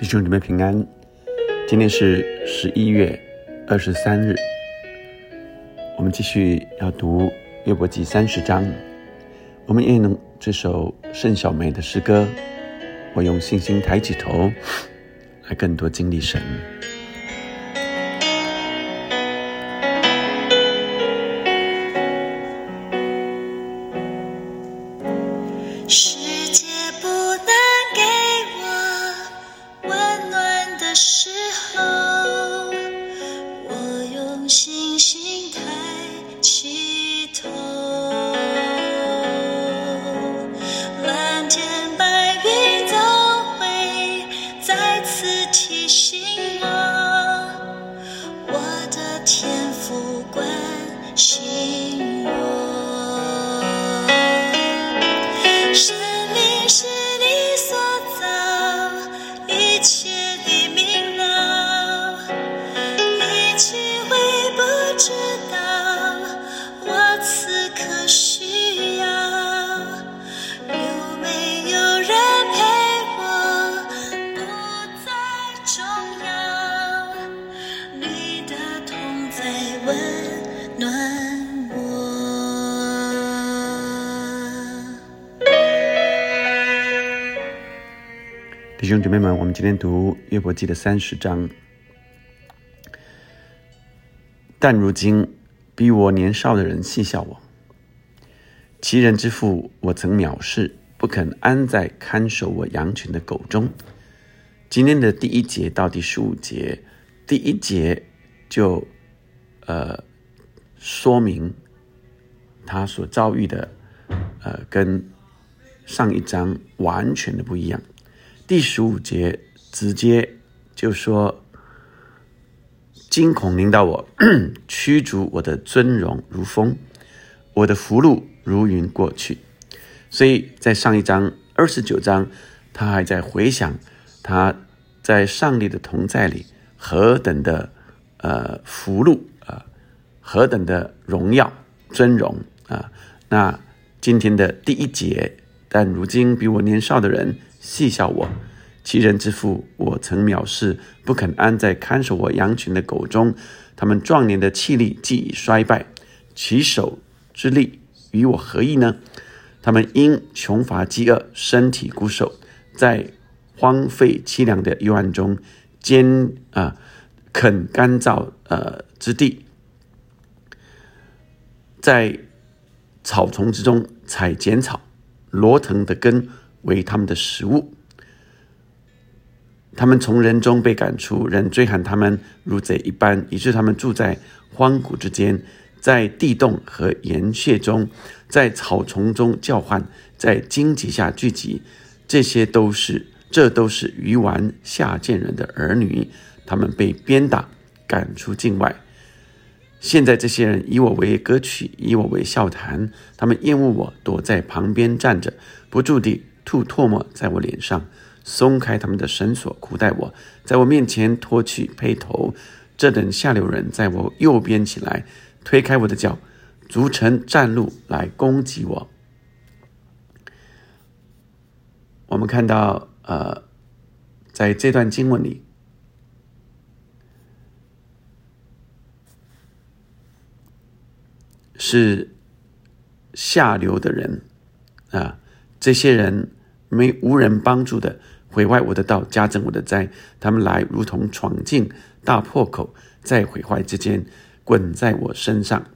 弟兄姊妹平安，今天是十一月二十三日，我们继续要读约伯记三十章。我们也用这首盛小梅的诗歌，我用信心抬起头，来更多经历神。弟兄姐妹们，我们今天读约伯记的三十章。但如今比我年少的人戏笑我，其人之父我曾藐视，不肯安在看守我羊群的狗中。今天的第一节到第十五节，第一节就呃说明他所遭遇的呃跟上一章完全的不一样。第十五节直接就说：“惊恐临到我，驱逐我的尊荣如风，我的福禄如云过去。”所以在上一章二十九章，他还在回想他在上帝的同在里何等的呃福禄啊，何等的荣耀尊荣啊。那今天的第一节，但如今比我年少的人。戏笑我，其人之父，我曾藐视，不肯安在看守我羊群的狗中。他们壮年的气力既已衰败，其手之力与我何异呢？他们因穷乏饥饿，身体骨瘦，在荒废凄凉的幽暗中，坚啊啃干燥呃之地，在草丛之中采剪草，罗藤的根。为他们的食物，他们从人中被赶出，人追喊他们如贼一般，以致他们住在荒谷之间，在地洞和岩穴中，在草丛中叫唤，在荆棘下聚集。这些都是，这都是鱼丸下贱人的儿女，他们被鞭打，赶出境外。现在这些人以我为歌曲，以我为笑谈，他们厌恶我，躲在旁边站着，不住地。吐唾沫在我脸上，松开他们的绳索，苦待我，在我面前脱去披头。这等下流人在我右边起来，推开我的脚，组成战路来攻击我。我们看到，呃，在这段经文里，是下流的人啊。这些人没无人帮助的毁坏我的道，加增我的灾。他们来如同闯进大破口，在毁坏之间滚在我身上。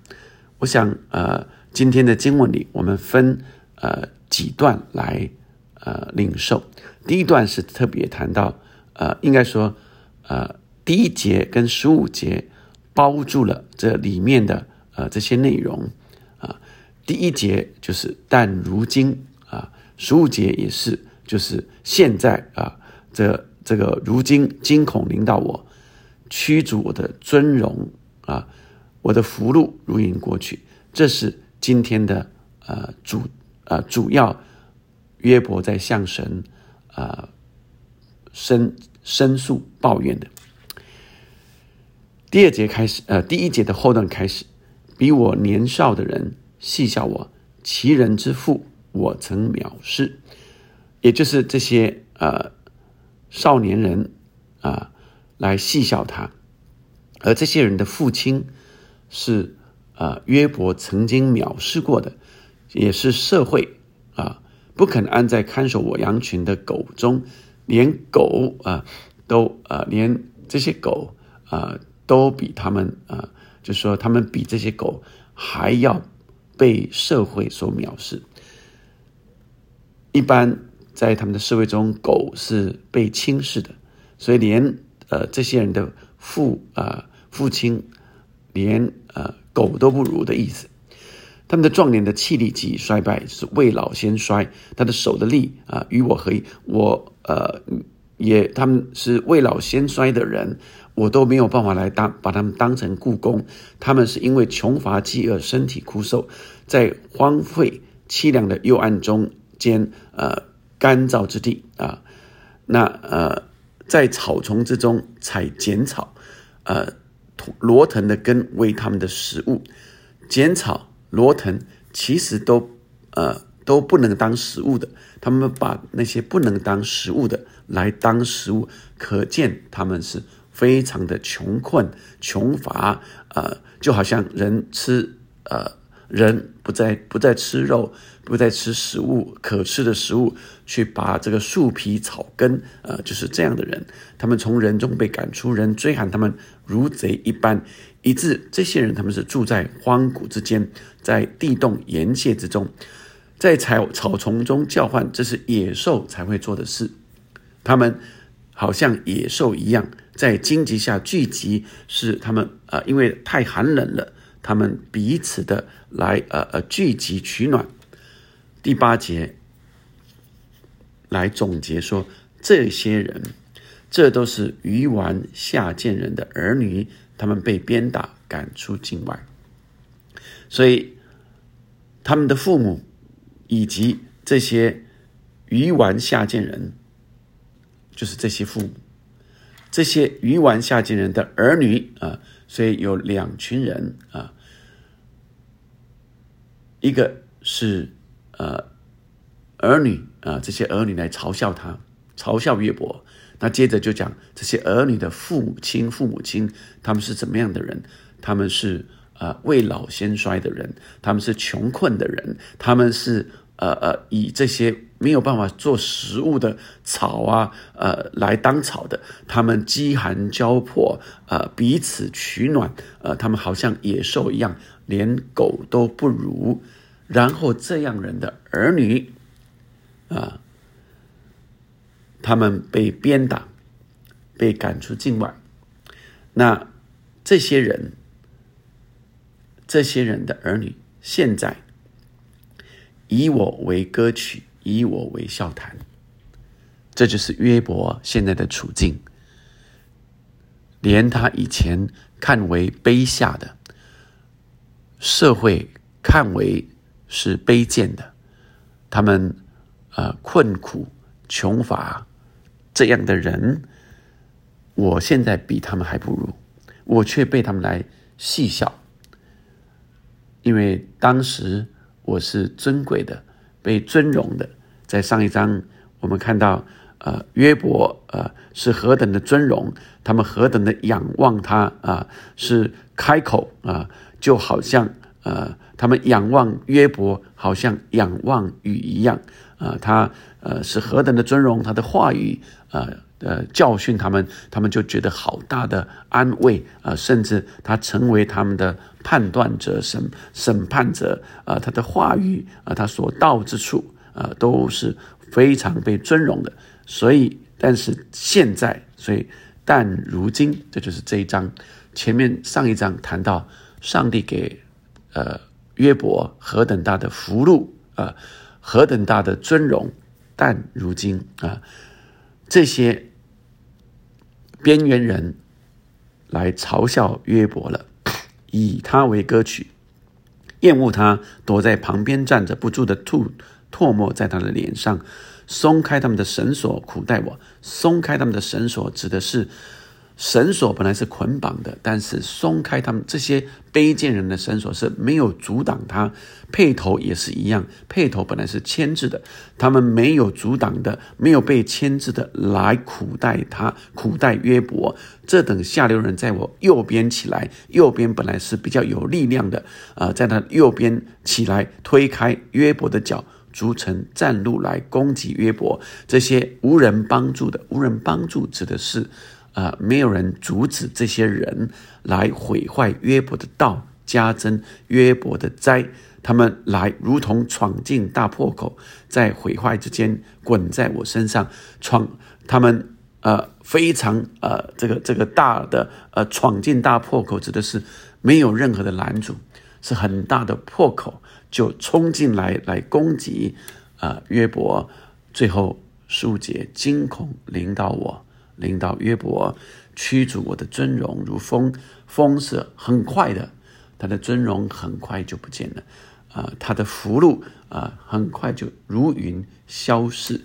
我想，呃，今天的经文里，我们分呃几段来呃领受。第一段是特别谈到，呃，应该说，呃，第一节跟十五节包住了这里面的呃这些内容啊。第一节就是，但如今。十五节也是，就是现在啊，这这个如今惊恐临到我，驱逐我的尊荣啊，我的福禄如云过去。这是今天的呃主呃主要约伯在向神啊申申诉抱怨的。第二节开始，呃，第一节的后段开始，比我年少的人戏笑我，其人之父。我曾藐视，也就是这些呃少年人啊来戏笑他，而这些人的父亲是啊约伯曾经藐视过的，也是社会啊不肯安在看守我羊群的狗中，连狗啊都啊连这些狗啊都比他们啊，就说他们比这些狗还要被社会所藐视。一般在他们的社会中，狗是被轻视的，所以连呃这些人的父啊父亲，连呃狗都不如的意思。他们的壮年的气力及衰败是未老先衰，他的手的力啊与我何异？我呃也他们是未老先衰的人，我都没有办法来当把他们当成故宫。他们是因为穷乏饥饿，身体枯瘦，在荒废凄凉的幽暗中。间呃干燥之地啊，那呃在草丛之中采剪草，呃罗藤的根为他们的食物，剪草罗藤其实都呃都不能当食物的，他们把那些不能当食物的来当食物，可见他们是非常的穷困穷乏，呃就好像人吃呃。人不再不再吃肉，不再吃食物可吃的食物，去把这个树皮草根，呃，就是这样的人。他们从人中被赶出，人追喊他们如贼一般，以致这些人他们是住在荒谷之间，在地洞岩穴之中，在草草丛中叫唤，这是野兽才会做的事。他们好像野兽一样，在荆棘下聚集，是他们啊，因为太寒冷了。他们彼此的来呃呃聚集取暖。第八节来总结说，这些人，这都是鱼丸下贱人的儿女，他们被鞭打赶出境外，所以他们的父母以及这些鱼丸下贱人，就是这些父母，这些鱼丸下贱人的儿女啊。所以有两群人啊，一个是呃儿女啊，这些儿女来嘲笑他，嘲笑约伯。那接着就讲这些儿女的父母亲，父母亲他们是怎么样的人？他们是呃未老先衰的人，他们是穷困的人，他们是呃呃以这些。没有办法做食物的草啊，呃，来当草的，他们饥寒交迫，呃，彼此取暖，呃，他们好像野兽一样，连狗都不如。然后这样人的儿女，啊，他们被鞭打，被赶出境外。那这些人，这些人的儿女，现在以我为歌曲。以我为笑谈，这就是约伯现在的处境。连他以前看为卑下的社会，看为是卑贱的，他们啊困苦穷乏这样的人，我现在比他们还不如，我却被他们来戏笑，因为当时我是尊贵的。被尊荣的，在上一章我们看到，呃，约伯呃是何等的尊荣，他们何等的仰望他啊，是开口啊，就好像呃，他们仰望约伯，好像仰望雨一样啊，他呃是何等的尊荣，他的话语啊。呃，教训他们，他们就觉得好大的安慰啊！甚至他成为他们的判断者、审审判者啊！他的话语啊，他所到之处啊，都是非常被尊荣的。所以，但是现在，所以但如今，这就是这一章前面上一章谈到上帝给呃约伯何等大的福禄啊，何等大的尊荣，但如今啊，这些。边缘人来嘲笑约伯了，以他为歌曲，厌恶他，躲在旁边站着，不住的吐唾沫在他的脸上，松开他们的绳索，苦待我。松开他们的绳索，指的是绳索本来是捆绑的，但是松开他们这些卑贱人的绳索是没有阻挡他。配头也是一样，配头本来是牵制的，他们没有阻挡的，没有被牵制的来苦待他，苦待约伯。这等下流人在我右边起来，右边本来是比较有力量的，啊，在他右边起来推开约伯的脚，逐成战路来攻击约伯。这些无人帮助的，无人帮助指的是。啊！没有人阻止这些人来毁坏约伯的道，加增约伯的灾。他们来如同闯进大破口，在毁坏之间滚在我身上。闯，他们呃非常呃这个这个大的呃闯进大破口，指的是没有任何的拦阻，是很大的破口就冲进来来攻击啊约伯。最后数节惊恐领导我。领导约伯驱逐我的尊荣如风，风是很快的，他的尊荣很快就不见了，啊，他的福禄啊很快就如云消逝。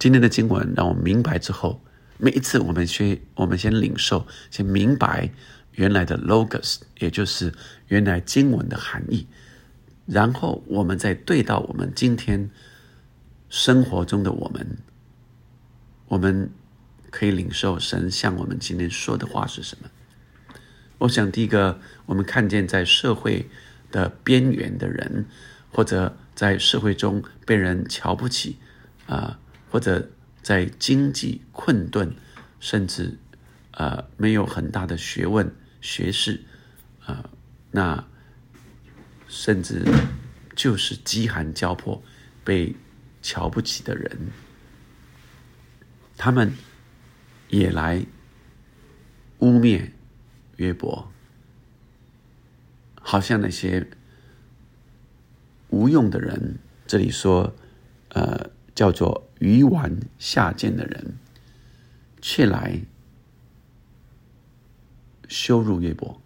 今天的经文让我明白之后，每一次我们先我们先领受，先明白原来的 logos，也就是原来经文的含义，然后我们再对到我们今天生活中的我们。我们可以领受神向我们今天说的话是什么？我想，第一个，我们看见在社会的边缘的人，或者在社会中被人瞧不起，啊，或者在经济困顿，甚至啊没有很大的学问、学士，啊，那甚至就是饥寒交迫、被瞧不起的人。他们也来污蔑约伯，好像那些无用的人，这里说，呃，叫做鱼丸下贱的人，却来羞辱约伯。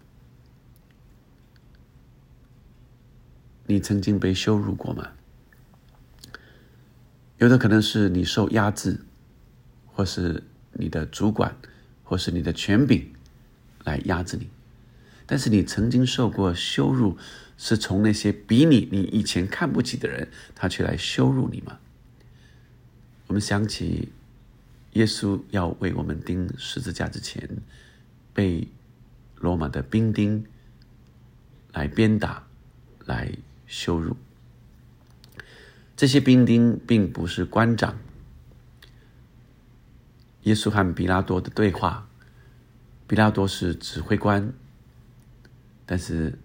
你曾经被羞辱过吗？有的可能是你受压制。或是你的主管，或是你的权柄来压制你，但是你曾经受过羞辱，是从那些比你你以前看不起的人，他却来羞辱你吗？我们想起耶稣要为我们钉十字架之前，被罗马的兵丁来鞭打、来羞辱，这些兵丁并不是官长。耶稣和比拉多的对话，比拉多是指挥官，但是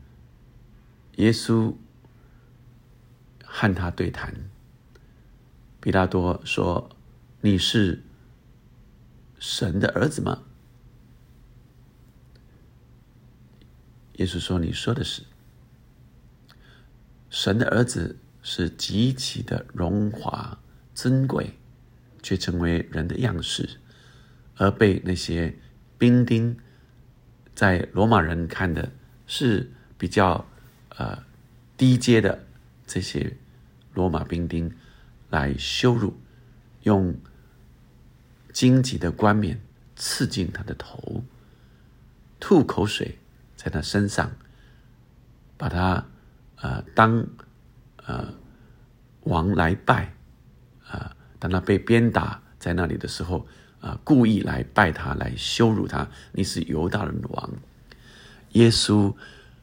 耶稣和他对谈。比拉多说：“你是神的儿子吗？”耶稣说：“你说的是。神的儿子是极其的荣华尊贵，却成为人的样式。”而被那些兵丁，在罗马人看的是比较呃低阶的这些罗马兵丁来羞辱，用荆棘的冠冕刺进他的头，吐口水在他身上，把他呃当呃王来拜啊，当他被鞭打在那里的时候。啊！故意来拜他，来羞辱他。你是犹大人的王。耶稣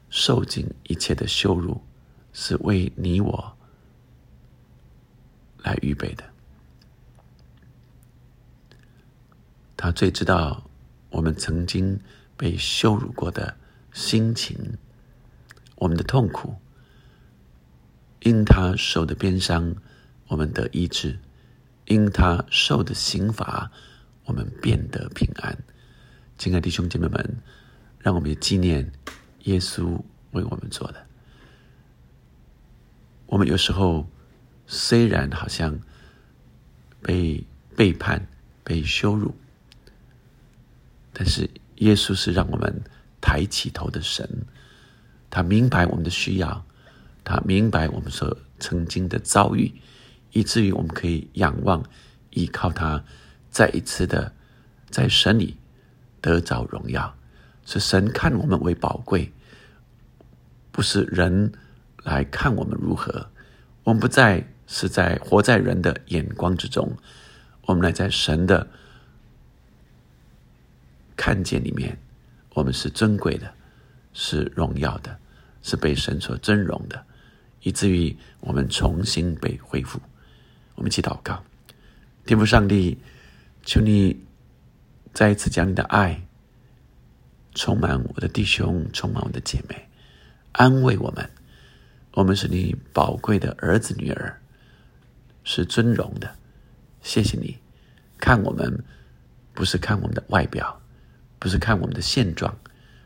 受尽一切的羞辱，是为你我来预备的。他最知道我们曾经被羞辱过的心情，我们的痛苦。因他受的鞭伤，我们得医治；因他受的刑罚。我们变得平安，亲爱的弟兄姐妹们，让我们也纪念耶稣为我们做的。我们有时候虽然好像被背叛、被羞辱，但是耶稣是让我们抬起头的神。他明白我们的需要，他明白我们所曾经的遭遇，以至于我们可以仰望、依靠他。再一次的在神里得着荣耀，是神看我们为宝贵，不是人来看我们如何。我们不再是在活在人的眼光之中，我们来在神的看见里面，我们是尊贵的，是荣耀的，是被神所尊荣的，以至于我们重新被恢复。我们一起祷告，天父上帝，求你。再一次将你的爱充满我的弟兄，充满我的姐妹，安慰我们。我们是你宝贵的儿子女儿，是尊荣的。谢谢你，看我们不是看我们的外表，不是看我们的现状，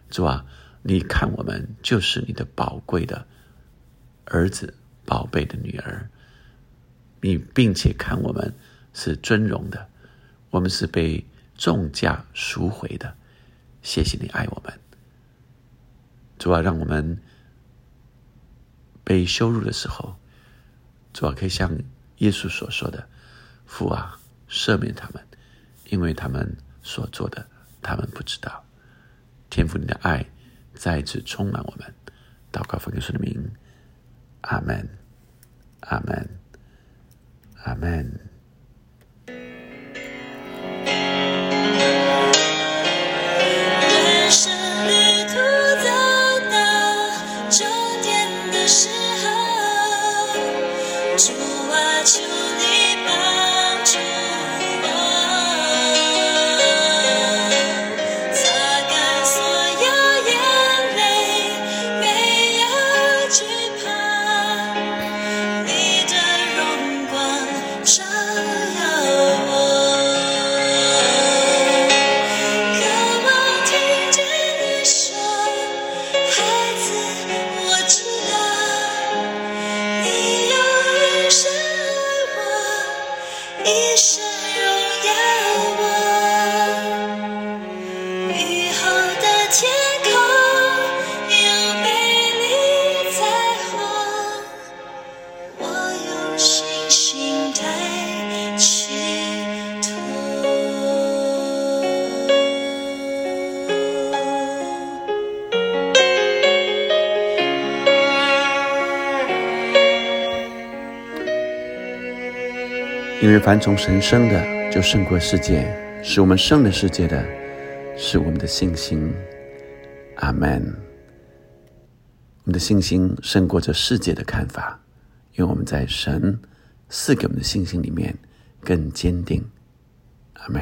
主啊，你看我们就是你的宝贵的儿子，宝贝的女儿。你并且看我们是尊荣的，我们是被。重价赎回的，谢谢你爱我们，主啊，让我们被羞辱的时候，主啊，可以像耶稣所说的：“父啊，赦免他们，因为他们所做的，他们不知道。”天父，你的爱再次充满我们，祷告奉耶稣的名，阿门，阿门，阿门。因为凡从神生的，就胜过世界；使我们胜了世界的，是我们的信心。阿门。我们的信心胜过这世界的看法，因为我们在神赐给我们的信心里面更坚定。阿门。